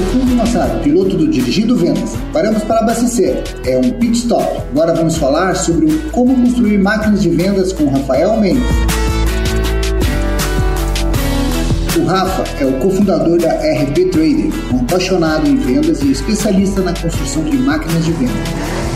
Fulvio Massaro, piloto do Dirigindo Vendas. Paramos para abastecer. É um pit stop. Agora vamos falar sobre como construir máquinas de vendas com Rafael Mendes. O Rafa é o cofundador da RP Trader, um apaixonado em vendas e especialista na construção de máquinas de vendas.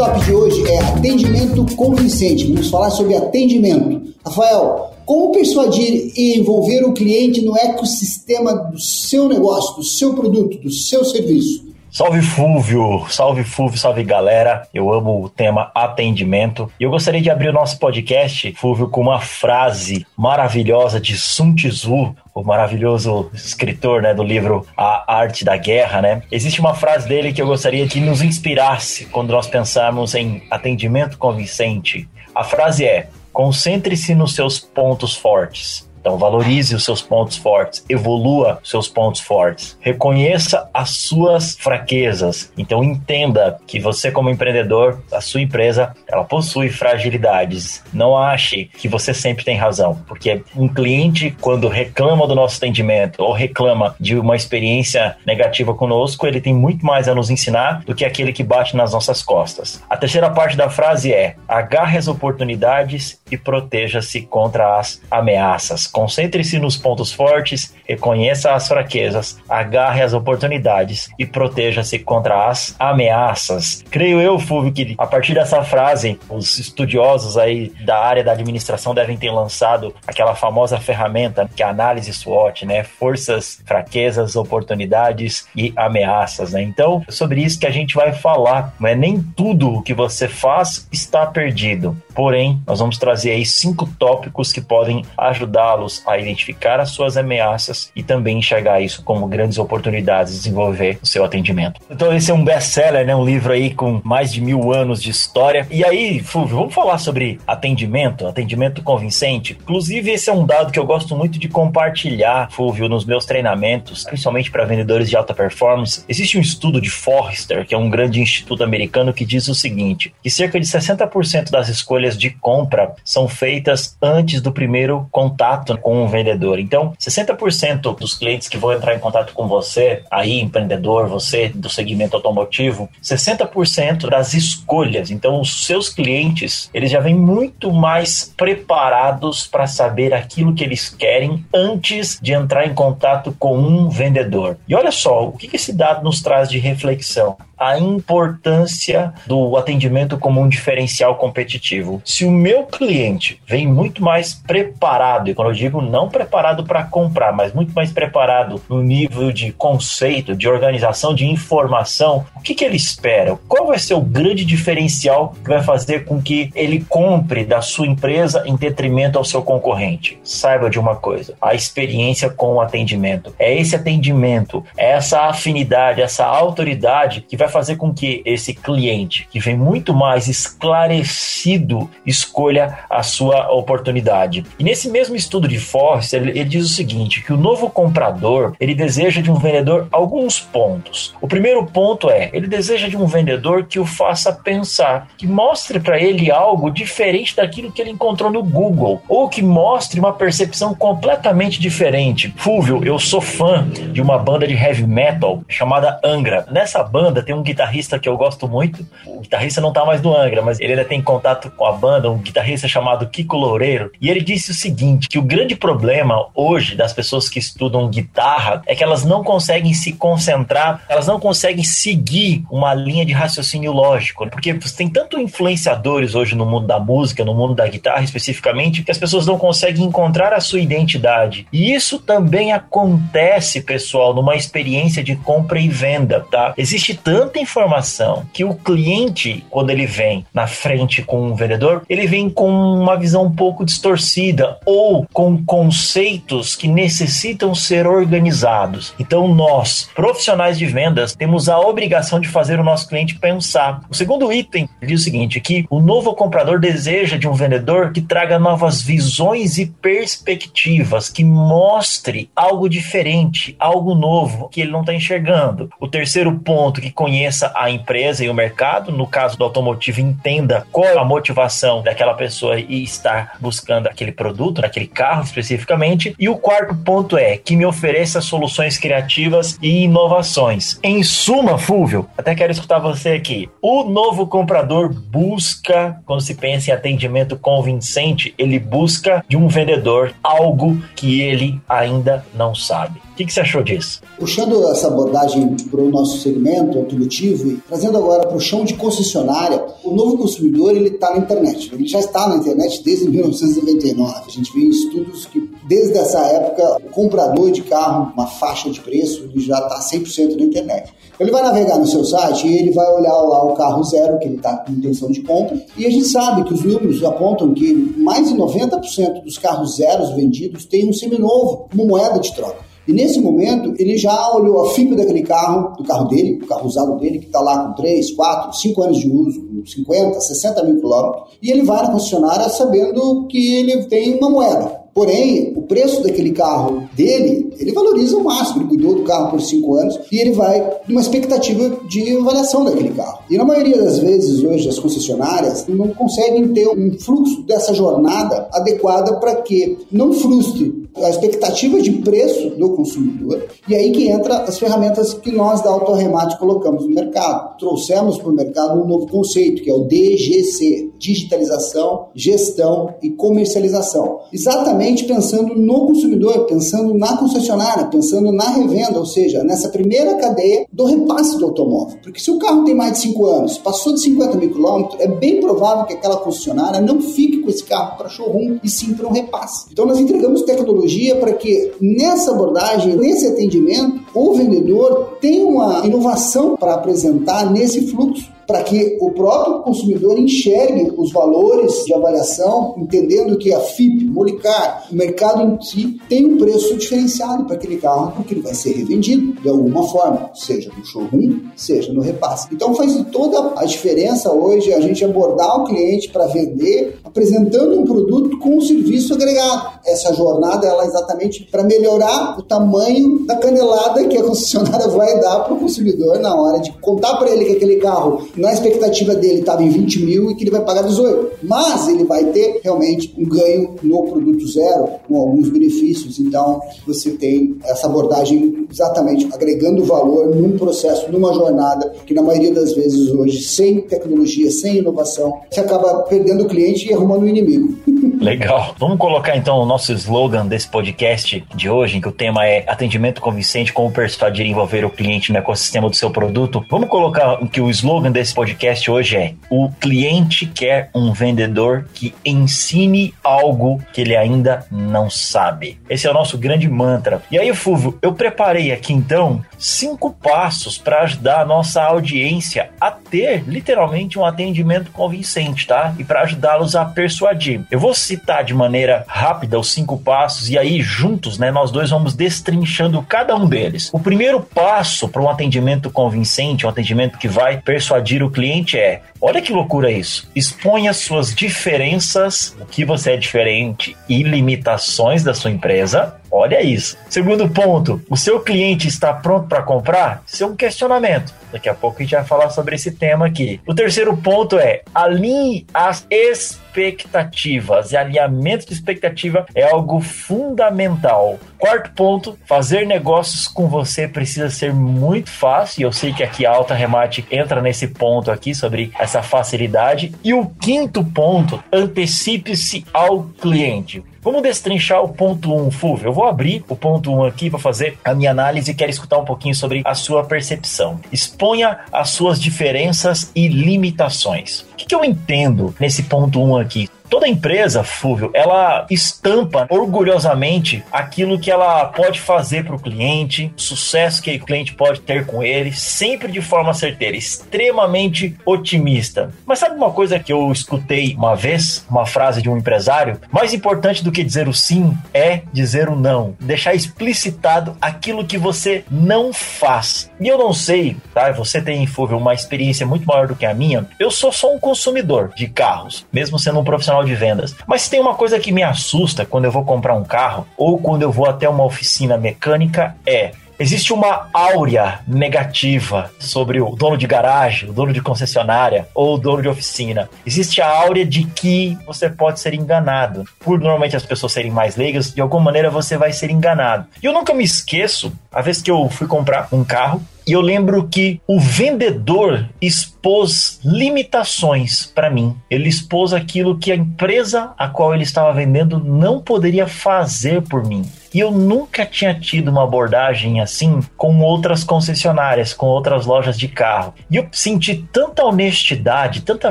Top de hoje é atendimento convincente. Vamos falar sobre atendimento. Rafael, como persuadir e envolver o cliente no ecossistema do seu negócio, do seu produto, do seu serviço? Salve Fúvio, salve Fúvio, salve galera. Eu amo o tema atendimento. E eu gostaria de abrir o nosso podcast, Fúvio, com uma frase maravilhosa de Sun Tzu, o maravilhoso escritor né, do livro A Arte da Guerra. Né? Existe uma frase dele que eu gostaria que nos inspirasse quando nós pensarmos em atendimento convincente. A frase é: concentre-se nos seus pontos fortes então, valorize os seus pontos fortes, evolua os seus pontos fortes, reconheça as suas fraquezas. Então, entenda que você, como empreendedor, a sua empresa, ela possui fragilidades. Não ache que você sempre tem razão, porque um cliente, quando reclama do nosso atendimento ou reclama de uma experiência negativa conosco, ele tem muito mais a nos ensinar do que aquele que bate nas nossas costas. A terceira parte da frase é: agarre as oportunidades e proteja-se contra as ameaças. Concentre-se nos pontos fortes, reconheça as fraquezas, agarre as oportunidades e proteja-se contra as ameaças. Creio eu, Fulvio, que a partir dessa frase, os estudiosos aí da área da administração devem ter lançado aquela famosa ferramenta que é a análise SWOT, né? Forças, fraquezas, oportunidades e ameaças, né? Então, é sobre isso que a gente vai falar. Não é nem tudo o que você faz está perdido. Porém, nós vamos trazer aí cinco tópicos que podem ajudá-lo ajudá-los a identificar as suas ameaças e também enxergar isso como grandes oportunidades de desenvolver o seu atendimento. Então esse é um best-seller, né? Um livro aí com mais de mil anos de história. E aí, Fulvio, vamos falar sobre atendimento, atendimento convincente. Inclusive esse é um dado que eu gosto muito de compartilhar, Fulvio, nos meus treinamentos, principalmente para vendedores de alta performance. Existe um estudo de Forrester, que é um grande instituto americano, que diz o seguinte: que cerca de 60% das escolhas de compra são feitas antes do primeiro contato contato com um vendedor. Então, 60% dos clientes que vão entrar em contato com você, aí empreendedor, você do segmento automotivo, 60% das escolhas. Então, os seus clientes, eles já vêm muito mais preparados para saber aquilo que eles querem antes de entrar em contato com um vendedor. E olha só, o que esse dado nos traz de reflexão? A importância do atendimento como um diferencial competitivo. Se o meu cliente vem muito mais preparado, e quando eu digo não preparado para comprar, mas muito mais preparado no nível de conceito, de organização, de informação, o que, que ele espera? Qual vai ser o grande diferencial que vai fazer com que ele compre da sua empresa em detrimento ao seu concorrente? Saiba de uma coisa: a experiência com o atendimento. É esse atendimento, é essa afinidade, essa autoridade que vai fazer com que esse cliente, que vem muito mais esclarecido, escolha a sua oportunidade. E nesse mesmo estudo de Forrester, ele, ele diz o seguinte, que o novo comprador, ele deseja de um vendedor alguns pontos. O primeiro ponto é, ele deseja de um vendedor que o faça pensar, que mostre para ele algo diferente daquilo que ele encontrou no Google, ou que mostre uma percepção completamente diferente. Fúvio, eu sou fã de uma banda de heavy metal chamada Angra. Nessa banda tem um um guitarrista que eu gosto muito. O guitarrista não tá mais no Angra, mas ele ainda tem contato com a banda, um guitarrista chamado Kiko Loureiro. E ele disse o seguinte: que o grande problema hoje das pessoas que estudam guitarra é que elas não conseguem se concentrar, elas não conseguem seguir uma linha de raciocínio lógico. Porque tem tanto influenciadores hoje no mundo da música, no mundo da guitarra especificamente, que as pessoas não conseguem encontrar a sua identidade. E isso também acontece, pessoal, numa experiência de compra e venda, tá? Existe tanto tanta informação que o cliente, quando ele vem na frente com um vendedor, ele vem com uma visão um pouco distorcida ou com conceitos que necessitam ser organizados. Então, nós, profissionais de vendas, temos a obrigação de fazer o nosso cliente pensar. O segundo item diz o seguinte: que o novo comprador deseja de um vendedor que traga novas visões e perspectivas, que mostre algo diferente, algo novo que ele não está enxergando. O terceiro ponto, que conhece conheça a empresa e o mercado, no caso do automotivo, entenda qual a motivação daquela pessoa e estar buscando aquele produto, aquele carro especificamente. E o quarto ponto é que me ofereça soluções criativas e inovações. Em suma, Fúvio, até quero escutar você aqui. O novo comprador busca, quando se pensa em atendimento convincente, ele busca de um vendedor algo que ele ainda não sabe. Que, que você achou disso? Puxando essa abordagem para o nosso segmento automotivo e trazendo agora para o chão de concessionária, o novo consumidor ele está na internet. Ele já está na internet desde 1999. A gente vê estudos que desde essa época o comprador de carro, uma faixa de preço, ele já está 100% na internet. Ele vai navegar no seu site e ele vai olhar lá o carro zero que ele está com intenção de compra e a gente sabe que os números apontam que mais de 90% dos carros zeros vendidos têm um seminovo como moeda de troca. E nesse momento, ele já olhou a FIP daquele carro, do carro dele, do carro usado dele, que está lá com 3, 4, 5 anos de uso, 50, 60 mil quilômetros, e ele vai na concessionária sabendo que ele tem uma moeda. Porém, o preço daquele carro dele, ele valoriza o máximo. Ele cuidou do carro por cinco anos e ele vai numa expectativa de avaliação daquele carro. E na maioria das vezes, hoje, as concessionárias não conseguem ter um fluxo dessa jornada adequada para que não frustre a expectativa de preço do consumidor. E aí que entra as ferramentas que nós da Autorremate colocamos no mercado. Trouxemos para o mercado um novo conceito, que é o DGC, Digitalização, Gestão e Comercialização. Exatamente pensando no consumidor, pensando na concessionária, pensando na revenda, ou seja, nessa primeira cadeia do repasse do automóvel. Porque se o carro tem mais de 5 anos, passou de 50 mil quilômetros, é bem provável que aquela concessionária não fique com esse carro para showroom e sim para um repasse. Então nós entregamos tecnologia para que nessa abordagem, nesse atendimento, o vendedor tenha uma inovação para apresentar nesse fluxo para que o próprio consumidor enxergue os valores de avaliação, entendendo que a FIP, Molicar, o mercado em si, tem um preço diferenciado para aquele carro, porque ele vai ser revendido de alguma forma, seja no showroom, seja no repasse. Então faz toda a diferença hoje a gente abordar o cliente para vender, apresentando um produto com um serviço agregado. Essa jornada ela é exatamente para melhorar o tamanho da canelada que a concessionária vai dar para o consumidor na hora de contar para ele que aquele carro na expectativa dele estava em 20 mil e que ele vai pagar 18. Mas ele vai ter realmente um ganho no produto zero, com alguns benefícios. Então, você tem essa abordagem exatamente agregando valor num processo, numa jornada, que na maioria das vezes hoje, sem tecnologia, sem inovação, você acaba perdendo o cliente e arrumando o inimigo. Legal. Vamos colocar então o nosso slogan desse podcast de hoje, em que o tema é atendimento convincente, como persuadir e envolver o cliente no ecossistema do seu produto. Vamos colocar que o slogan desse podcast hoje é: o cliente quer um vendedor que ensine algo que ele ainda não sabe. Esse é o nosso grande mantra. E aí, Fulvio, eu preparei aqui então cinco passos para ajudar a nossa audiência a ter literalmente um atendimento convincente, tá? E para ajudá-los a persuadir. Eu vou citar de maneira rápida os cinco passos e aí juntos, né, nós dois vamos destrinchando cada um deles. O primeiro passo para um atendimento convincente, um atendimento que vai persuadir o cliente é: olha que loucura isso. Exponha suas diferenças, o que você é diferente e limitações da sua empresa Olha isso. Segundo ponto, o seu cliente está pronto para comprar? Isso é um questionamento. Daqui a pouco a gente vai falar sobre esse tema aqui. O terceiro ponto é alinhe as expectativas. E alinhamento de expectativa é algo fundamental. Quarto ponto, fazer negócios com você precisa ser muito fácil. E eu sei que aqui a Alta Remate entra nesse ponto aqui sobre essa facilidade. E o quinto ponto, antecipe-se ao cliente. Vamos destrinchar o ponto 1, um, Fulvio. Eu vou abrir o ponto 1 um aqui para fazer a minha análise e quero escutar um pouquinho sobre a sua percepção. Exponha as suas diferenças e limitações. O que, que eu entendo nesse ponto 1 um aqui? Toda empresa, Fúvio, ela estampa orgulhosamente aquilo que ela pode fazer para o cliente, o sucesso que o cliente pode ter com ele, sempre de forma certeira, extremamente otimista. Mas sabe uma coisa que eu escutei uma vez, uma frase de um empresário? Mais importante do que dizer o sim é dizer o não, deixar explicitado aquilo que você não faz. E eu não sei, tá? Você tem, Fúvio, uma experiência muito maior do que a minha. Eu sou só um consumidor de carros, mesmo sendo um profissional profissional de vendas. Mas tem uma coisa que me assusta quando eu vou comprar um carro ou quando eu vou até uma oficina mecânica é existe uma áurea negativa sobre o dono de garagem, o dono de concessionária ou o dono de oficina. Existe a áurea de que você pode ser enganado. Por normalmente as pessoas serem mais leigas, de alguma maneira você vai ser enganado. E eu nunca me esqueço, a vez que eu fui comprar um carro, e eu lembro que o vendedor expôs limitações para mim. Ele expôs aquilo que a empresa a qual ele estava vendendo não poderia fazer por mim. E eu nunca tinha tido uma abordagem assim com outras concessionárias, com outras lojas de carro. E eu senti tanta honestidade, tanta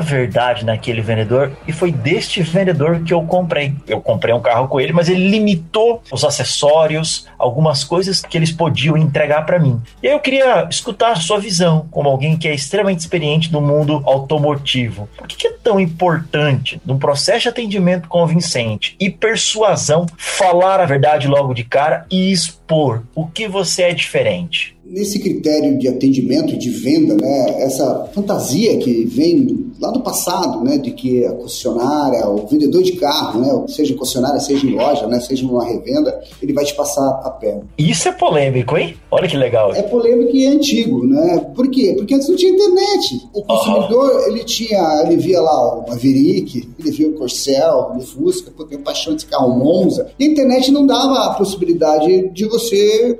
verdade naquele vendedor, e foi deste vendedor que eu comprei. Eu comprei um carro com ele, mas ele limitou os acessórios, algumas coisas que eles podiam entregar para mim. E aí eu queria escutar a sua visão, como alguém que é extremamente experiente no mundo automotivo. Por que é tão importante, num processo de atendimento convincente e persuasão, falar a verdade logo de cara e expor o que você é diferente? Nesse critério de atendimento, de venda, né, essa fantasia que vem lá do passado, né, de que a concessionária, o vendedor de carro, né, seja em concessionária, seja em loja, né, seja numa revenda, ele vai te passar a perna. Isso é polêmico, hein? Olha que legal. É polêmico e é antigo, né? Por quê? Porque antes não tinha internet. O consumidor, ele tinha, ele via lá o Maverick, ele via o Corcel, o Fusca, pô, tem paixão de carro Monza. E a internet não dava a possibilidade de você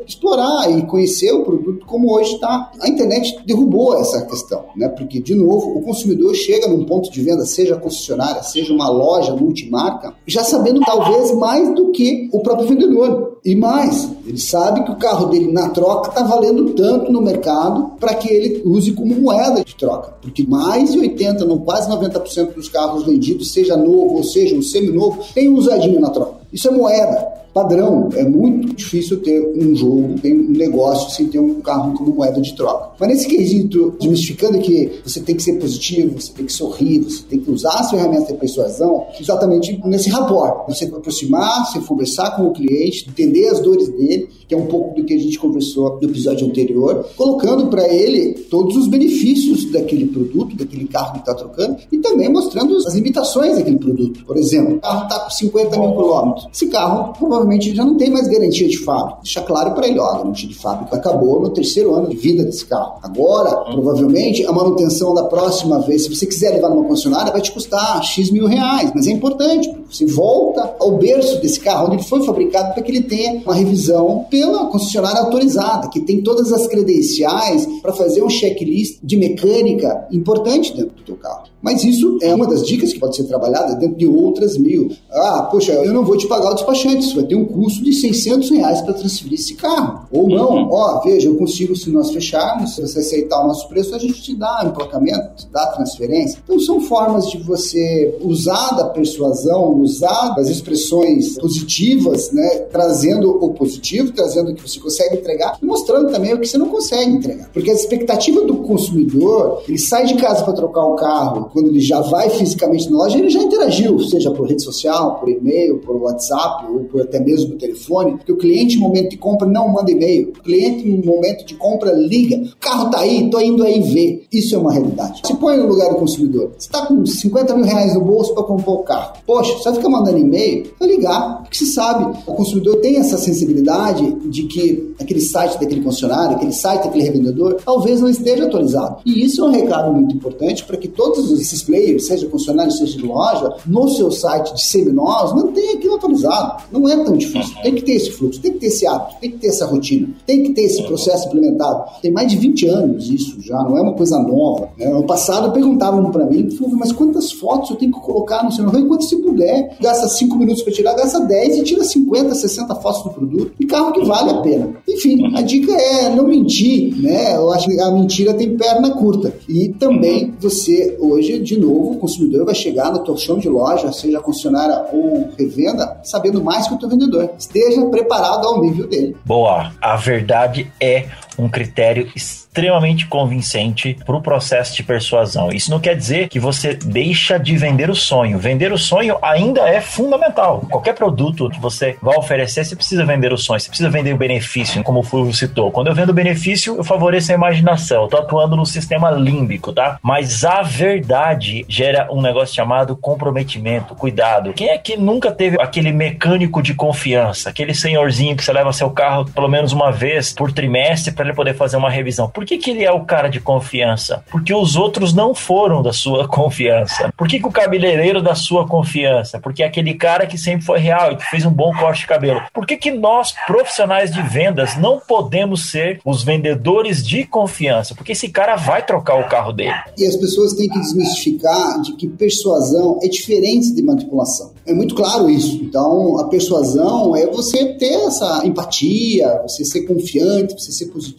explorar e conhecer o produto como hoje está. A internet derrubou essa questão, né? Porque, de novo, o consumidor chega num ponto de venda, seja concessionária, seja uma loja multimarca, já sabendo talvez mais do que o próprio vendedor. E mais, ele sabe que o carro dele na troca está valendo tanto no mercado para que ele use como moeda de troca. Porque mais de 80, não quase 90% dos carros vendidos, seja novo ou seja um seminovo, tem usadinho na troca. Isso é moeda padrão. É muito difícil ter um jogo, ter um negócio sem ter um carro como moeda de troca. Mas nesse quesito, desmistificando que você tem que ser positivo, você tem que sorrir, você tem que usar as ferramentas de persuasão, exatamente nesse rapport. Você aproximar, você conversar com o cliente, entender as dores dele, que é um pouco do que a gente conversou no episódio anterior, colocando para ele todos os benefícios daquele produto, daquele carro que está trocando, e também mostrando as limitações daquele produto. Por exemplo, o carro está com 50 mil quilômetros. Esse carro provavelmente já não tem mais garantia de fábrica. Deixa claro para ele, ó, a garantia de fábrica acabou no terceiro ano de vida desse carro. Agora, provavelmente, a manutenção da próxima vez, se você quiser levar numa concessionária, vai te custar X mil reais, mas é importante, você volta ao berço desse carro, onde ele foi fabricado, para que ele tenha uma revisão pela concessionária autorizada, que tem todas as credenciais para fazer um checklist de mecânica importante dentro do teu carro. Mas isso é uma das dicas que pode ser trabalhada dentro de outras mil. Ah, poxa, eu não vou te pagar o despachante, isso vai ter um custo de 600 reais para transferir esse carro. Ou não, uhum. ó, veja, eu consigo, se nós fecharmos, se você aceitar o nosso preço, a gente te dá emplacamento, te dá transferência. Então são formas de você usar da persuasão, usar das expressões positivas, né, trazendo o positivo, trazendo o que você consegue entregar e mostrando também o que você não consegue entregar. Porque a expectativa do consumidor, ele sai de casa para trocar o carro, quando ele já vai fisicamente na loja, ele já interagiu, seja por rede social, por e-mail, por WhatsApp ou por até mesmo no telefone, porque o cliente no momento de compra não manda e-mail, o cliente no momento de compra liga, o carro tá aí, tô indo aí ver. Isso é uma realidade. Se põe no lugar do consumidor, você tá com 50 mil reais no bolso para comprar o carro. Poxa, só fica mandando e-mail, vai ligar, porque se sabe, o consumidor tem essa sensibilidade de que aquele site daquele concessionário, aquele site daquele revendedor, talvez não esteja atualizado. E isso é um recado muito importante para que todos esses players, seja concessionário, seja de loja, no seu site de seminovos, mantenha aquilo atualizado. Não é tão difícil. Tem que ter esse fluxo, tem que ter esse hábito, tem que ter essa rotina, tem que ter esse processo implementado. Tem mais de 20 anos isso já, não é uma coisa nova. Né? No passado perguntavam para mim, mas quantas fotos eu tenho que colocar no celular? Enquanto se puder, gasta 5 minutos para tirar, gasta 10 e tira 50, 60 fotos do produto. E carro que vale a pena. Enfim, a dica é não mentir, né? Eu acho que a mentira tem perna curta. E também você, hoje, de novo, o consumidor vai chegar no teu chão de loja, seja concessionária ou revenda, sabendo mais que o teu vendedor. Esteja preparado ao nível dele. Boa. A verdade é um critério extremamente convincente para o processo de persuasão. Isso não quer dizer que você deixa de vender o sonho. Vender o sonho ainda é fundamental. Qualquer produto que você vai oferecer, você precisa vender o sonho, você precisa vender o benefício, como o Fulvio citou. Quando eu vendo o benefício, eu favoreço a imaginação. Eu tô atuando no sistema límbico, tá? Mas a verdade gera um negócio chamado comprometimento, cuidado. Quem é que nunca teve aquele mecânico de confiança, aquele senhorzinho que você leva seu carro pelo menos uma vez por trimestre para ele poder fazer uma revisão? Por que, que ele é o cara de confiança? Porque os outros não foram da sua confiança. Por que, que o cabeleireiro da sua confiança? Porque é aquele cara que sempre foi real e que fez um bom corte de cabelo. Por que, que nós, profissionais de vendas, não podemos ser os vendedores de confiança? Porque esse cara vai trocar o carro dele. E as pessoas têm que desmistificar de que persuasão é diferente de manipulação. É muito claro isso. Então, a persuasão é você ter essa empatia, você ser confiante, você ser positivo,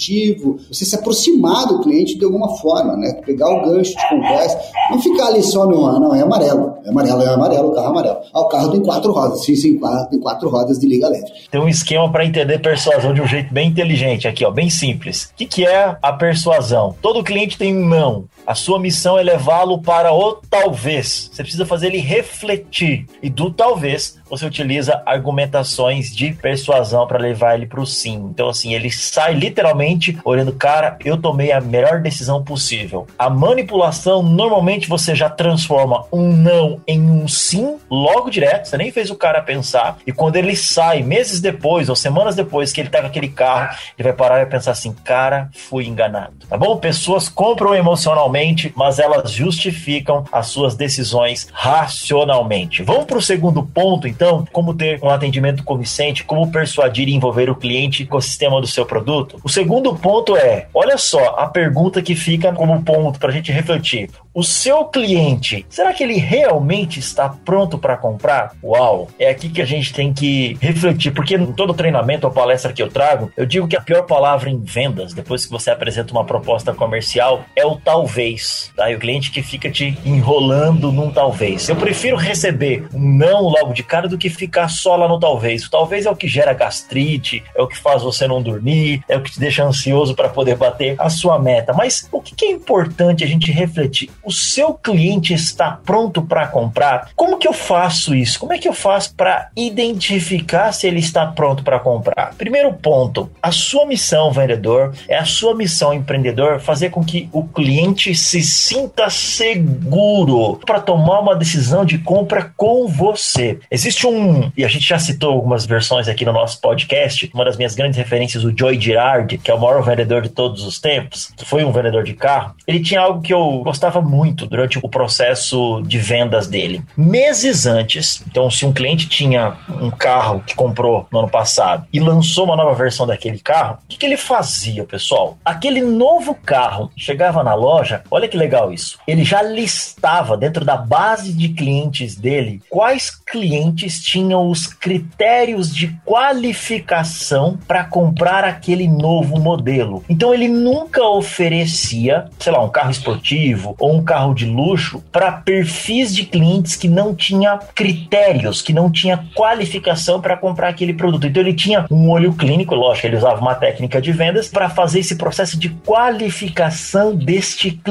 você se aproximar do cliente de alguma forma, né? Pegar o gancho de conversa, não ficar ali só no, ah, não, é amarelo, é amarelo, é amarelo, o carro é amarelo. Ah, o carro tem quatro rodas, sim, sim, quatro, tem quatro rodas de liga leve. Tem um esquema para entender persuasão de um jeito bem inteligente aqui, ó, bem simples. O que, que é a persuasão? Todo cliente tem um não. A sua missão é levá-lo para o talvez. Você precisa fazer ele refletir. E do talvez, você utiliza argumentações de persuasão para levar ele para o sim. Então, assim, ele sai literalmente olhando, cara, eu tomei a melhor decisão possível. A manipulação, normalmente você já transforma um não em um sim logo direto, você nem fez o cara pensar. E quando ele sai, meses depois ou semanas depois que ele tá com aquele carro, ele vai parar e vai pensar assim, cara, fui enganado. Tá bom? Pessoas compram emocionalmente, mas elas justificam as suas decisões racionalmente. Vamos para o segundo ponto, então como ter um atendimento convincente, como persuadir e envolver o cliente com o sistema do seu produto. O segundo ponto é, olha só, a pergunta que fica como ponto para a gente refletir. O seu cliente, será que ele realmente está pronto para comprar? Uau! É aqui que a gente tem que refletir, porque em todo treinamento ou palestra que eu trago, eu digo que a pior palavra em vendas, depois que você apresenta uma proposta comercial, é o talvez. Tá? E o cliente que fica te enrolando num talvez. Eu prefiro receber um não logo de cara do que ficar só lá no talvez. O talvez é o que gera gastrite, é o que faz você não dormir, é o que te deixa ansioso para poder bater a sua meta. Mas o que é importante a gente refletir? o seu cliente está pronto para comprar, como que eu faço isso? Como é que eu faço para identificar se ele está pronto para comprar? Primeiro ponto, a sua missão vendedor é a sua missão empreendedor fazer com que o cliente se sinta seguro para tomar uma decisão de compra com você. Existe um, e a gente já citou algumas versões aqui no nosso podcast, uma das minhas grandes referências, o Joy Girard, que é o maior vendedor de todos os tempos, que foi um vendedor de carro. Ele tinha algo que eu gostava muito durante o processo de vendas dele. Meses antes, então se um cliente tinha um carro que comprou no ano passado e lançou uma nova versão daquele carro, o que, que ele fazia, pessoal? Aquele novo carro chegava na loja, olha que legal isso. Ele já listava dentro da base de clientes dele quais clientes tinham os critérios de qualificação para comprar aquele novo modelo. Então ele nunca oferecia, sei lá, um carro esportivo ou um carro de luxo para perfis de clientes que não tinha critérios, que não tinha qualificação para comprar aquele produto. Então ele tinha um olho clínico, lógico, ele usava uma técnica de vendas para fazer esse processo de qualificação deste cliente.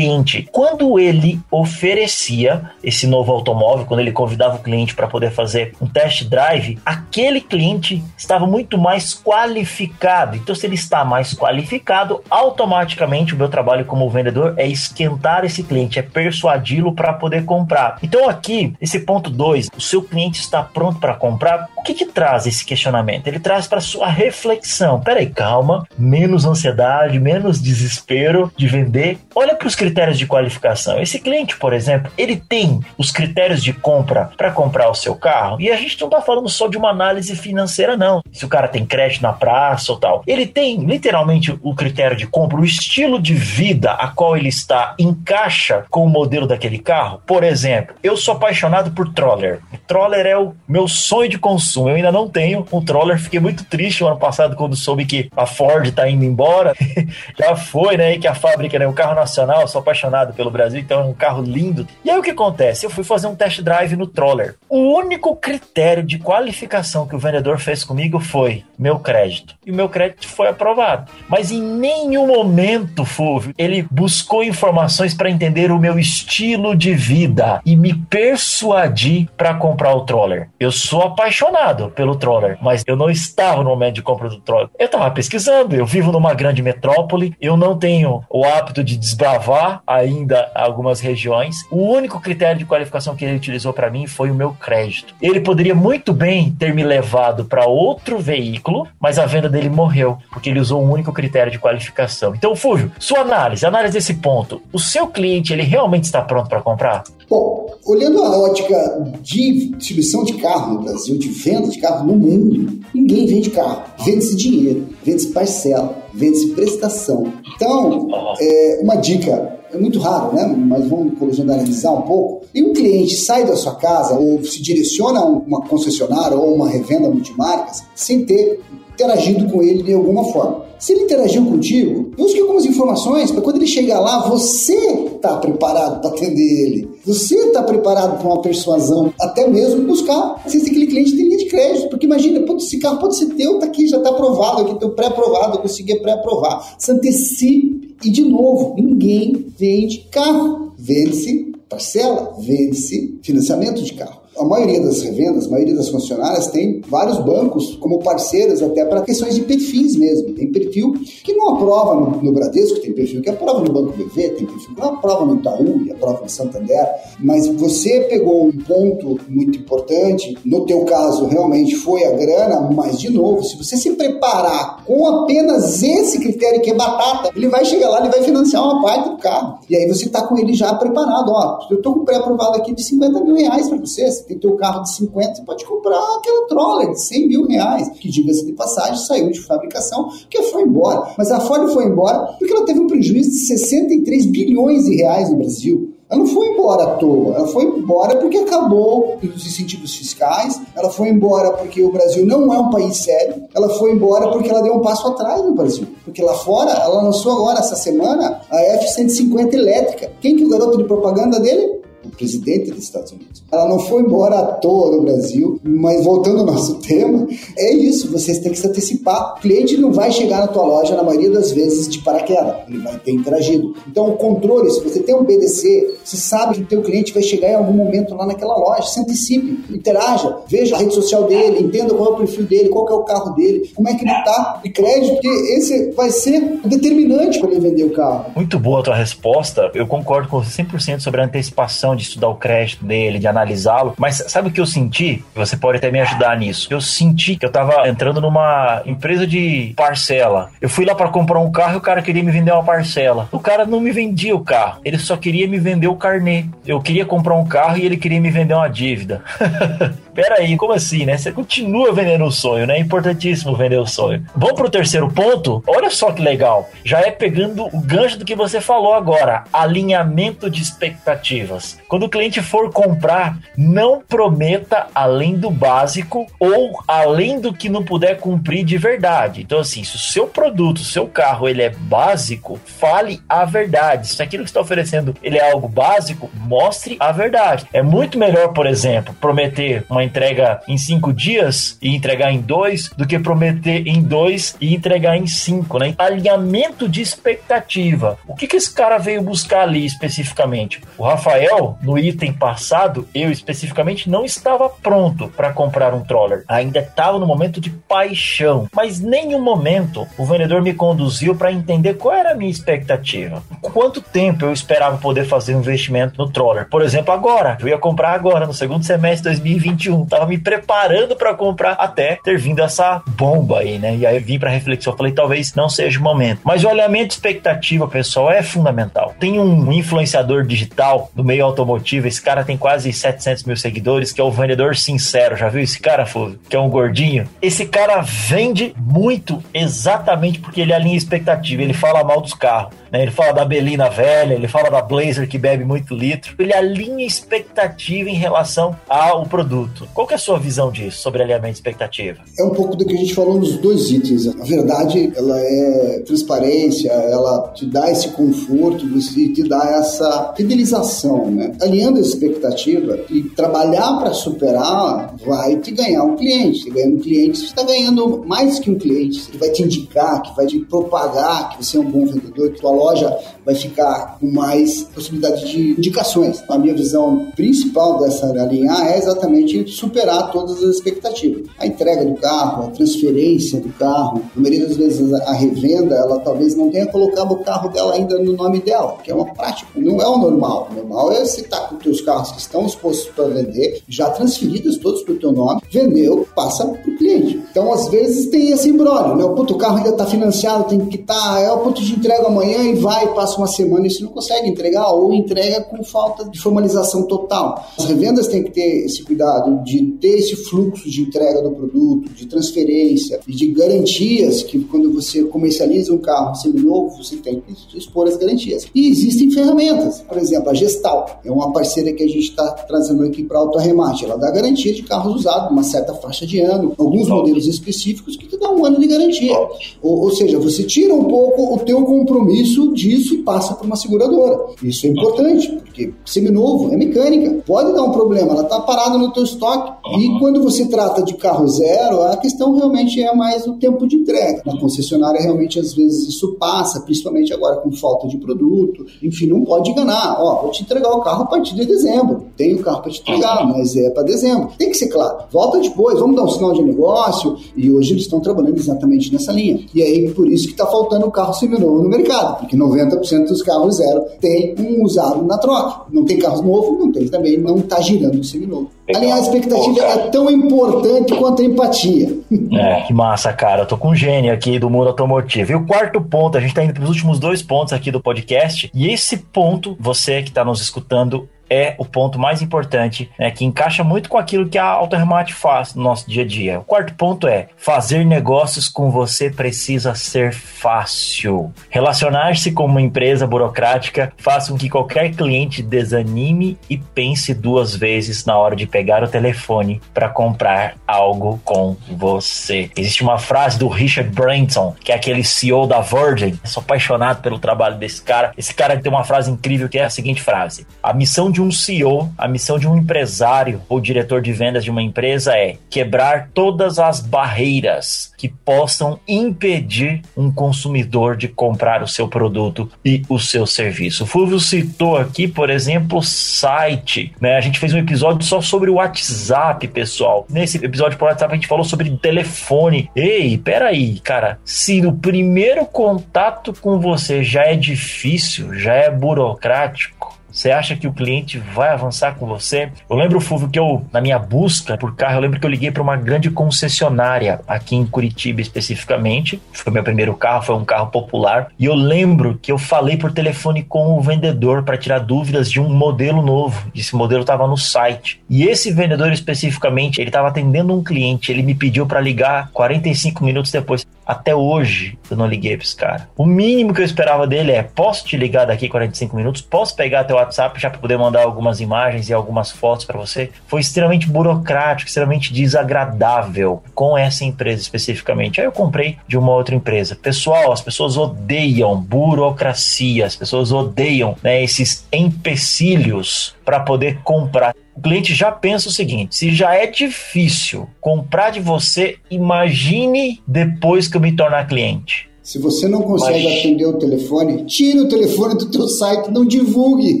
Quando ele oferecia esse novo automóvel, quando ele convidava o cliente para poder fazer um test drive, aquele cliente estava muito mais qualificado. Então, se ele está mais qualificado, automaticamente o meu trabalho como vendedor é esquentar esse cliente cliente, é persuadi-lo para poder comprar. Então aqui, esse ponto 2, o seu cliente está pronto para comprar, o que que traz esse questionamento? Ele traz para sua reflexão. Peraí, calma, menos ansiedade, menos desespero de vender. Olha para os critérios de qualificação. Esse cliente, por exemplo, ele tem os critérios de compra para comprar o seu carro e a gente não está falando só de uma análise financeira, não. Se o cara tem crédito na praça ou tal. Ele tem literalmente o critério de compra, o estilo de vida a qual ele está encaixa com o modelo daquele carro? Por exemplo, eu sou apaixonado por Troller. O Troller é o meu sonho de consumo. Eu ainda não tenho um Troller, fiquei muito triste o ano passado quando soube que a Ford tá indo embora. Já foi, né? E que a fábrica, né? Um carro nacional, sou apaixonado pelo Brasil, então é um carro lindo. E aí o que acontece? Eu fui fazer um test drive no Troller. O único critério de qualificação que o vendedor fez comigo foi meu crédito. E o meu crédito foi aprovado. Mas em nenhum momento, Fulvio, ele buscou informações para entender o meu estilo de vida e me persuadir para comprar o Troller. Eu sou apaixonado pelo Troller, mas eu não estava no momento de compra do Troller. Eu estava pesquisando, eu vivo numa grande metrópole, eu não tenho o hábito de desbravar ainda algumas regiões. O único critério de qualificação que ele utilizou para mim foi o meu crédito. Ele poderia muito bem ter me levado para outro veículo, mas a venda dele morreu, porque ele usou um único critério de qualificação. Então, Fúvio, sua análise, análise desse ponto. O seu cliente, ele realmente está pronto para comprar? Bom, olhando a ótica de distribuição de carro no Brasil, de venda de carro no mundo, ninguém vende carro. Vende-se dinheiro, vende-se parcela, vende-se prestação. Então, é, uma dica é muito raro, né? Mas vamos analisar um pouco. E um cliente sai da sua casa ou se direciona a uma concessionária ou uma revenda multimarcas sem ter interagido com ele de alguma forma. Se ele interagiu contigo, busque algumas informações para quando ele chegar lá, você está preparado para atender ele. Você está preparado para uma persuasão, até mesmo buscar se aquele cliente tem linha de crédito. Porque imagina, esse carro pode ser teu, tá aqui, já está aprovado, aqui teu pré-aprovado, eu consegui pré-aprovar. Se antecipe. E de novo, ninguém vende carro. Vende-se parcela, vende-se financiamento de carro a maioria das revendas, a maioria das concessionárias tem vários bancos como parceiros até para questões de perfis mesmo. Tem perfil que não aprova no, no, Bradesco, tem perfil que aprova no Banco BV, tem perfil que não aprova no Itaú e aprova no Santander, mas você pegou um ponto muito importante, no teu caso realmente foi a grana, mas de novo, se você se preparar com apenas esse critério que é batata, ele vai chegar lá, ele vai financiar uma parte do carro. E aí você está com ele já preparado, ó, eu estou com pré-aprovado aqui de 50 mil reais para você, tem teu carro de 50, você pode comprar aquela troller de 100 mil reais, que diga-se de passagem, saiu de fabricação, que foi embora. Mas a Ford foi embora porque ela teve um prejuízo de 63 bilhões de reais no Brasil. Ela não foi embora à toa, ela foi embora porque acabou os incentivos fiscais, ela foi embora porque o Brasil não é um país sério, ela foi embora porque ela deu um passo atrás no Brasil. Porque lá fora, ela lançou agora, essa semana, a F-150 elétrica. Quem que é o garoto de propaganda dele? O presidente dos Estados Unidos. Ela não foi embora à toa no Brasil, mas voltando ao nosso tema, é isso, vocês têm que se antecipar. O cliente não vai chegar na tua loja, na maioria das vezes, de paraquedas, ele vai ter interagido. Então, o controle, se você tem um BDC, você sabe que o teu cliente vai chegar em algum momento lá naquela loja, se antecipe, interaja, veja a rede social dele, entenda qual é o perfil dele, qual é o carro dele, como é que ele está de crédito, porque esse vai ser determinante para ele vender o carro. Muito boa a tua resposta, eu concordo com você 100% sobre a antecipação de estudar o crédito dele, de analisá-lo. Mas sabe o que eu senti? Você pode até me ajudar nisso. Eu senti que eu tava entrando numa empresa de parcela. Eu fui lá para comprar um carro e o cara queria me vender uma parcela. O cara não me vendia o carro, ele só queria me vender o carnê. Eu queria comprar um carro e ele queria me vender uma dívida. Peraí, como assim, né? Você continua vendendo o sonho, né? É importantíssimo vender o sonho. Vamos pro terceiro ponto? Olha só que legal. Já é pegando o gancho do que você falou agora: alinhamento de expectativas. Quando o cliente for comprar, não prometa além do básico ou além do que não puder cumprir de verdade. Então, assim, se o seu produto, o seu carro, ele é básico, fale a verdade. Se aquilo que está oferecendo ele é algo básico, mostre a verdade. É muito melhor, por exemplo, prometer uma entrega em cinco dias e entregar em dois do que prometer em dois e entregar em cinco, né? Alinhamento de expectativa. O que, que esse cara veio buscar ali especificamente? O Rafael, no item passado, eu especificamente não estava pronto para comprar um troller. Ainda estava no momento de paixão, mas nenhum momento o vendedor me conduziu para entender qual era a minha expectativa. Quanto tempo eu esperava poder fazer um investimento no troller? Por exemplo, agora. Eu ia comprar agora, no segundo semestre de 2021 tava me preparando para comprar até ter vindo essa bomba aí, né? E aí eu vim para reflexão, falei, talvez não seja o momento. Mas o alinhamento expectativa, pessoal, é fundamental. Tem um influenciador digital do meio automotivo, esse cara tem quase 700 mil seguidores, que é o vendedor sincero. Já viu esse cara, Fulvio? Que é um gordinho. Esse cara vende muito exatamente porque ele alinha expectativa. Ele fala mal dos carros. Né? Ele fala da Belina velha, ele fala da Blazer que bebe muito litro. Ele alinha expectativa em relação ao produto. Qual que é a sua visão disso, sobre alinhamento de expectativa? É um pouco do que a gente falou nos dois itens. A verdade, ela é transparência, ela te dá esse conforto, e te dá essa fidelização, né? Alinhando a expectativa e trabalhar para superar vai te ganhar um cliente. Você ganhando um cliente, você está ganhando mais que um cliente. Ele vai te indicar, que vai te propagar que você é um bom vendedor, que tua loja vai ficar com mais possibilidade de indicações. A minha visão principal dessa alinhar é exatamente superar todas as expectativas. A entrega do carro, a transferência do carro, na maioria das vezes a revenda, ela talvez não tenha colocado o carro dela ainda no nome dela, que é uma prática, não é o normal. O normal é você estar tá com os teus carros que estão expostos para vender, já transferidos todos para o teu nome, vendeu, passa para o cliente. Então, às vezes tem esse embrólio, né? O, puto, o carro ainda está financiado, tem que estar, tá, é o ponto de entrega amanhã e vai, passa uma semana e você não consegue entregar, ou entrega com falta de formalização total. As revendas têm que ter esse cuidado de ter esse fluxo de entrega do produto, de transferência e de garantias que quando você comercializa um carro seminovo, você tem que expor as garantias. E existem ferramentas, por exemplo, a Gestal é uma parceira que a gente está trazendo aqui para auto-arremate. Ela dá garantia de carros usados, uma certa faixa de ano, alguns modelos específicos que te dão um ano de garantia. Ou, ou seja, você tira um pouco o teu compromisso disso e passa para uma seguradora. Isso é importante, porque seminovo é mecânica. Pode dar um problema, ela está parada no teu estoque. Uhum. E quando você trata de carro zero, a questão realmente é mais o tempo de entrega. Na concessionária, realmente, às vezes isso passa, principalmente agora com falta de produto. Enfim, não pode enganar. Ó, vou te entregar o carro a partir de dezembro. Tenho o carro para te entregar, mas é para dezembro. Tem que ser claro. Volta depois, vamos dar um sinal de negócio. E hoje eles estão trabalhando exatamente nessa linha. E aí, por isso que está faltando o carro seminovo no mercado, porque 90% dos carros zero tem um usado na troca. Não tem carro novo, não tem também, não está girando o seminovo. Aliás, a expectativa Pô, é tão importante quanto a empatia. É, que massa, cara. Eu tô com um gênio aqui do mundo automotivo. E o quarto ponto, a gente tá indo pros últimos dois pontos aqui do podcast. E esse ponto, você que tá nos escutando, é o ponto mais importante, né, que encaixa muito com aquilo que a Autoremate faz no nosso dia a dia. O quarto ponto é: fazer negócios com você precisa ser fácil. Relacionar-se com uma empresa burocrática faz com que qualquer cliente desanime e pense duas vezes na hora de pegar o telefone para comprar algo com você. Existe uma frase do Richard Branson, que é aquele CEO da Virgin. Eu sou apaixonado pelo trabalho desse cara. Esse cara tem uma frase incrível que é a seguinte frase: A missão de um CEO, a missão de um empresário ou diretor de vendas de uma empresa é quebrar todas as barreiras que possam impedir um consumidor de comprar o seu produto e o seu serviço. O Fulvio citou aqui, por exemplo, o site. Né? A gente fez um episódio só sobre o WhatsApp, pessoal. Nesse episódio por WhatsApp a gente falou sobre telefone. Ei, peraí, cara, se no primeiro contato com você já é difícil, já é burocrático, você acha que o cliente vai avançar com você? Eu lembro, Fulvio, que eu, na minha busca por carro, eu lembro que eu liguei para uma grande concessionária aqui em Curitiba especificamente. Foi meu primeiro carro, foi um carro popular. E eu lembro que eu falei por telefone com o vendedor para tirar dúvidas de um modelo novo. Esse modelo estava no site. E esse vendedor especificamente, ele estava atendendo um cliente. Ele me pediu para ligar 45 minutos depois. Até hoje eu não liguei para esse cara. O mínimo que eu esperava dele é: posso te ligar daqui 45 minutos? Posso pegar teu WhatsApp já para poder mandar algumas imagens e algumas fotos para você? Foi extremamente burocrático, extremamente desagradável com essa empresa especificamente. Aí eu comprei de uma outra empresa. Pessoal, as pessoas odeiam burocracia, as pessoas odeiam né, esses empecilhos para poder comprar. O cliente já pensa o seguinte: se já é difícil comprar de você, imagine depois que eu me tornar cliente. Se você não consegue Mas... atender o telefone, tire o telefone do teu site, não divulgue.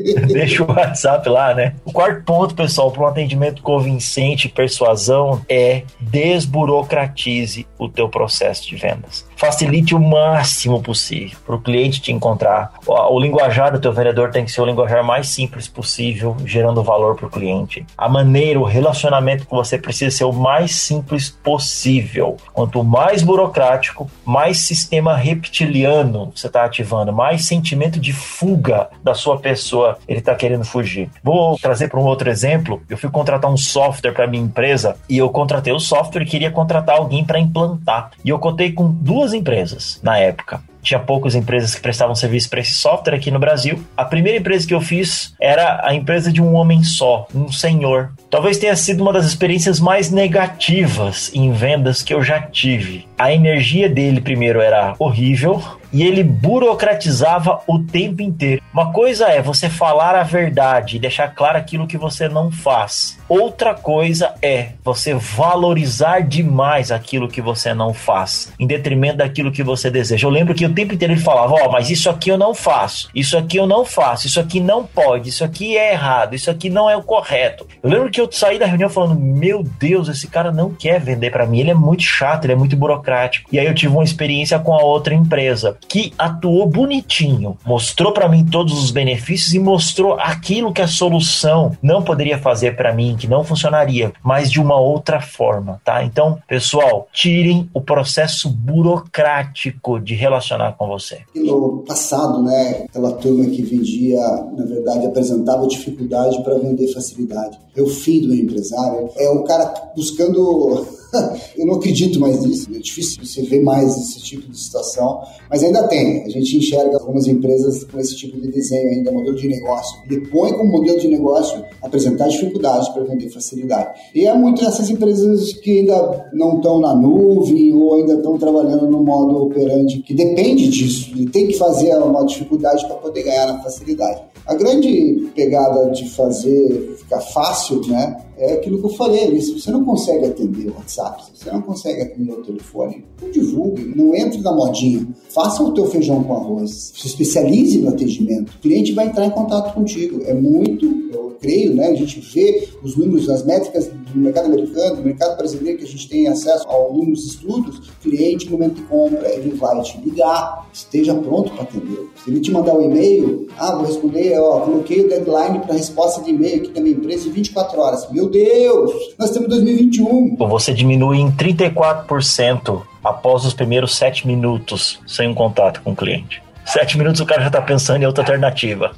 Deixa o WhatsApp lá, né? O quarto ponto, pessoal, para um atendimento convincente e persuasão é desburocratize o teu processo de vendas. Facilite o máximo possível para o cliente te encontrar. O, o linguajar do teu vendedor tem que ser o linguajar mais simples possível, gerando valor para o cliente. A maneira, o relacionamento que você precisa ser o mais simples possível. Quanto mais burocrático, mais sistema reptiliano você está ativando, mais sentimento de fuga da sua pessoa ele está querendo fugir. Vou trazer para um outro exemplo. Eu fui contratar um software para minha empresa e eu contratei o software e queria contratar alguém para implantar. E eu contei com duas empresas na época tinha poucas empresas que prestavam serviço para esse software aqui no Brasil. A primeira empresa que eu fiz era a empresa de um homem só, um senhor. Talvez tenha sido uma das experiências mais negativas em vendas que eu já tive. A energia dele, primeiro, era horrível e ele burocratizava o tempo inteiro. Uma coisa é você falar a verdade e deixar claro aquilo que você não faz. Outra coisa é você valorizar demais aquilo que você não faz, em detrimento daquilo que você deseja. Eu lembro que o tempo inteiro ele falava: Ó, oh, mas isso aqui eu não faço, isso aqui eu não faço, isso aqui não pode, isso aqui é errado, isso aqui não é o correto. Eu lembro que eu saí da reunião falando: Meu Deus, esse cara não quer vender para mim, ele é muito chato, ele é muito burocrático. E aí eu tive uma experiência com a outra empresa que atuou bonitinho, mostrou para mim todos os benefícios e mostrou aquilo que a solução não poderia fazer para mim, que não funcionaria, mas de uma outra forma, tá? Então, pessoal, tirem o processo burocrático de relacionar com você. No passado, né, aquela turma que vendia, na verdade, apresentava dificuldade para vender facilidade. É o fim do empresário, é o cara buscando eu não acredito mais nisso. É difícil você ver mais esse tipo de situação, mas ainda tem. A gente enxerga algumas empresas com esse tipo de desenho ainda, modelo de negócio. Ele põe como modelo de negócio apresentar dificuldades para vender facilidade. E é muito essas empresas que ainda não estão na nuvem ou ainda estão trabalhando no modo operante que depende disso. Ele tem que fazer uma dificuldade para poder ganhar na facilidade. A grande pegada de fazer ficar fácil, né? É aquilo que eu falei, se você não consegue atender o WhatsApp, se você não consegue atender o telefone, não divulgue, não entre na modinha. Faça o teu feijão com arroz, se especialize no atendimento. O cliente vai entrar em contato contigo. É muito, eu creio, né? A gente vê os números, as métricas do mercado americano, do mercado brasileiro, que a gente tem acesso a alguns estudos, cliente, momento de compra, ele vai te ligar, esteja pronto para atender. Se ele te mandar um e-mail, ah, vou responder, ó, coloquei o deadline para resposta de e-mail aqui da minha empresa em 24 horas. Meu Deus, nós estamos em 2021. Você diminui em 34% após os primeiros 7 minutos sem um contato com o cliente. Sete minutos o cara já está pensando em outra alternativa.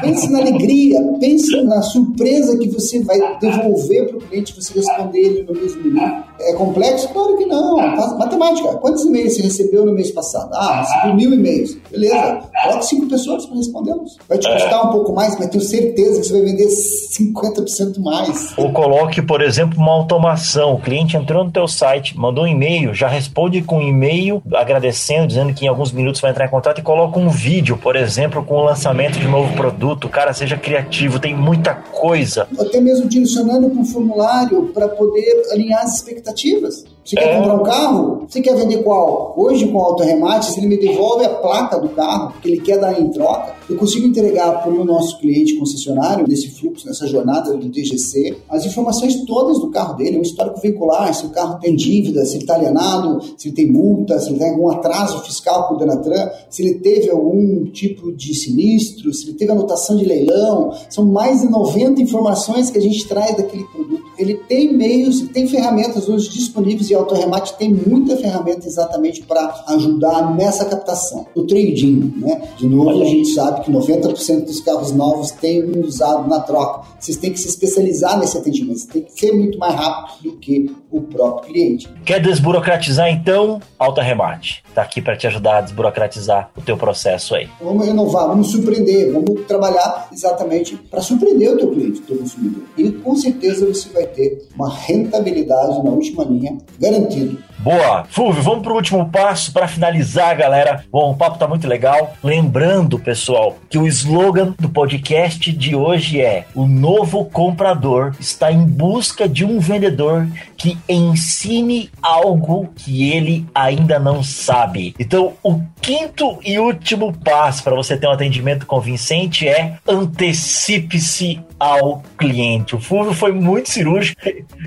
Pense na alegria, pense na surpresa que você vai devolver para o cliente você responder ele no mesmo minuto. É complexo? Claro que não. Matemática. Quantos e-mails você recebeu no mês passado? Ah, recebi mil e-mails. Beleza. Coloque cinco pessoas para respondê-los. Vai te custar um pouco mais, mas tenho certeza que você vai vender 50% mais. Ou coloque, por exemplo, uma automação. O cliente entrou no teu site, mandou um e-mail, já responde com um e-mail agradecendo, dizendo que em alguns minutos vai entrar em contato e coloca com um vídeo, por exemplo, com o lançamento de um novo produto. Cara, seja criativo, tem muita coisa. Até mesmo direcionando para um formulário para poder alinhar as expectativas. Você quer é. comprar um carro? Você quer vender qual? Hoje, com o remate, se ele me devolve a placa do carro que ele quer dar em troca, eu consigo entregar para o nosso cliente concessionário, nesse fluxo, nessa jornada do DGC, as informações todas do carro dele, um histórico veicular, se o carro tem dívida, se ele está alienado, se ele tem multa, se ele tem algum atraso fiscal com o Denatran, se ele teve algum tipo de sinistro, se ele teve anotação de leilão. São mais de 90 informações que a gente traz daquele produto. Ele tem meios, tem ferramentas hoje disponíveis e Autoremate tem muita ferramenta exatamente para ajudar nessa captação. O trading, né? De novo, a gente sabe que 90% dos carros novos tem um usado na troca. Vocês têm que se especializar nesse atendimento, vocês têm que ser muito mais rápido do que o próprio cliente. Quer desburocratizar então? Autoremate. Está aqui para te ajudar a desburocratizar o teu processo aí. Vamos renovar, vamos surpreender, vamos trabalhar exatamente para surpreender o teu cliente, o teu consumidor. E com certeza você vai ter uma rentabilidade na última linha garantido. Boa. Fulvio, vamos para o último passo para finalizar, galera. Bom, o papo tá muito legal. Lembrando, pessoal, que o slogan do podcast de hoje é: o novo comprador está em busca de um vendedor que ensine algo que ele ainda não sabe. Então, o quinto e último passo para você ter um atendimento convincente é antecipe-se ao cliente. O Fulvio foi muito cirúrgico.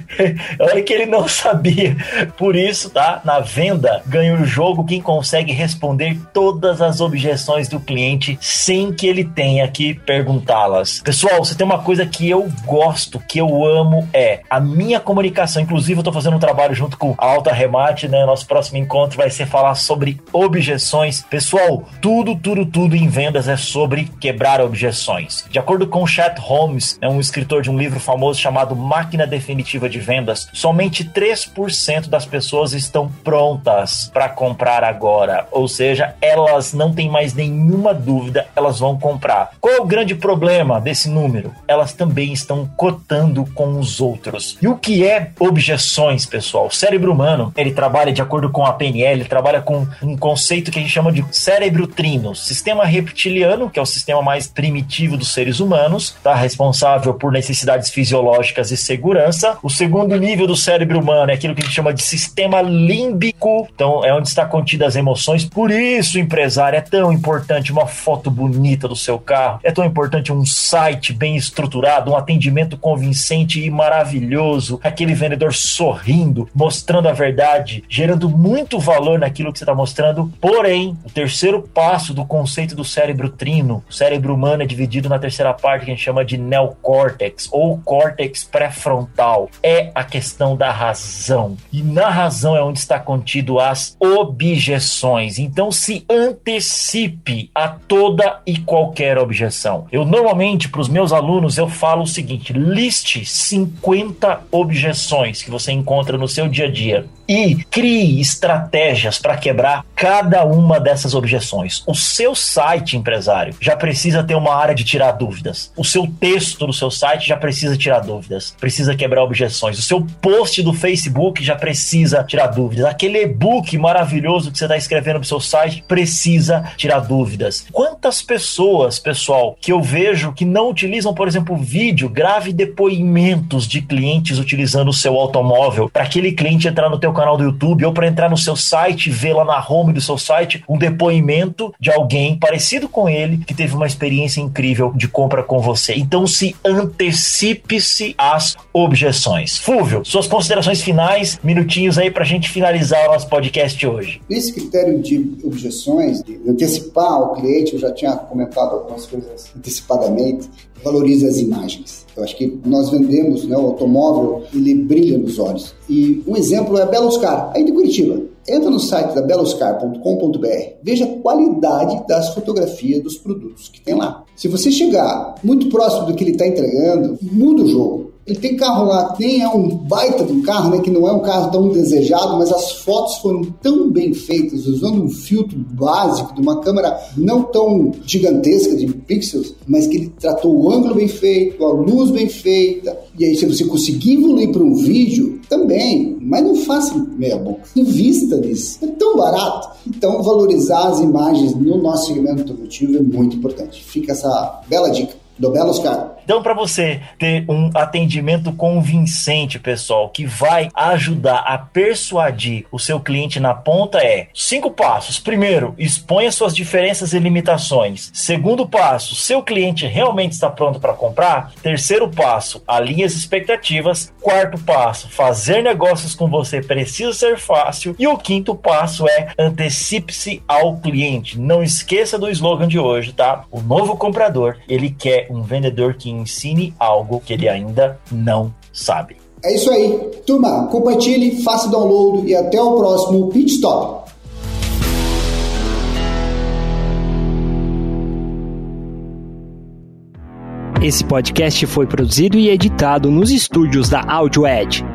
Olha que ele não sabia. Por isso tá? Na venda, ganha o jogo quem consegue responder todas as objeções do cliente sem que ele tenha que perguntá-las. Pessoal, você tem uma coisa que eu gosto, que eu amo, é a minha comunicação. Inclusive, eu tô fazendo um trabalho junto com a Alta Remate, né? Nosso próximo encontro vai ser falar sobre objeções. Pessoal, tudo, tudo, tudo em vendas é sobre quebrar objeções. De acordo com Chet Holmes, é um escritor de um livro famoso chamado Máquina Definitiva de Vendas, somente 3% das pessoas estão prontas para comprar agora. Ou seja, elas não têm mais nenhuma dúvida, elas vão comprar. Qual é o grande problema desse número? Elas também estão cotando com os outros. E o que é objeções, pessoal? O cérebro humano, ele trabalha de acordo com a PNL, ele trabalha com um conceito que a gente chama de cérebro trino, sistema reptiliano, que é o sistema mais primitivo dos seres humanos, tá responsável por necessidades fisiológicas e segurança. O segundo nível do cérebro humano é aquilo que a gente chama de sistema límbico, então é onde está contida as emoções. Por isso, empresário, é tão importante uma foto bonita do seu carro, é tão importante um site bem estruturado, um atendimento convincente e maravilhoso, aquele vendedor sorrindo, mostrando a verdade, gerando muito valor naquilo que você está mostrando. Porém, o terceiro passo do conceito do cérebro trino, o cérebro humano é dividido na terceira parte que a gente chama de neocórtex ou córtex pré-frontal, é a questão da razão. E na razão é onde está contido as objeções. Então se antecipe a toda e qualquer objeção. Eu normalmente para os meus alunos eu falo o seguinte: liste 50 objeções que você encontra no seu dia a dia e crie estratégias para quebrar cada uma dessas objeções. O seu site, empresário, já precisa ter uma área de tirar dúvidas. O seu texto no seu site já precisa tirar dúvidas, precisa quebrar objeções. O seu post do Facebook já precisa tirar dúvidas. Aquele e-book maravilhoso que você está escrevendo no seu site precisa tirar dúvidas. Quantas pessoas, pessoal, que eu vejo que não utilizam, por exemplo, vídeo, grave depoimentos de clientes utilizando o seu automóvel para aquele cliente entrar no teu canal do YouTube ou para entrar no seu site ver lá na home do seu site um depoimento de alguém parecido com ele que teve uma experiência incrível de compra com você. Então se antecipe-se às objeções. Fúvio, suas considerações finais, minutinhos aí para a gente finalizar o nosso podcast hoje. Nesse critério de objeções, de antecipar o cliente, eu já tinha comentado algumas coisas antecipadamente, valoriza as imagens. Eu acho que nós vendemos, né, o automóvel, ele brilha nos olhos. E um exemplo é a Beluscar, aí de Curitiba. Entra no site da beluscar.com.br, veja a qualidade das fotografias dos produtos que tem lá. Se você chegar muito próximo do que ele está entregando, muda o jogo. Ele tem carro lá, tem é um baita de um carro, né, que não é um carro tão desejado, mas as fotos foram tão bem feitas, usando um filtro básico de uma câmera não tão gigantesca de pixels, mas que ele tratou o ângulo bem feito, a luz bem feita. E aí, se você conseguir evoluir para um vídeo, também, mas não faça meia boca. Invista nisso. É tão barato. Então, valorizar as imagens no nosso segmento automotivo é muito importante. Fica essa bela dica do Belos Car. Então, para você ter um atendimento convincente, pessoal, que vai ajudar a persuadir o seu cliente na ponta, é cinco passos. Primeiro, exponha suas diferenças e limitações. Segundo passo, seu cliente realmente está pronto para comprar. Terceiro passo, alinhe as expectativas. Quarto passo, fazer negócios com você precisa ser fácil. E o quinto passo é antecipe-se ao cliente. Não esqueça do slogan de hoje, tá? O novo comprador, ele quer um vendedor que ensine algo que ele ainda não sabe. É isso aí. Turma, compartilhe, faça download e até o próximo Pit Stop. Esse podcast foi produzido e editado nos estúdios da AudioEd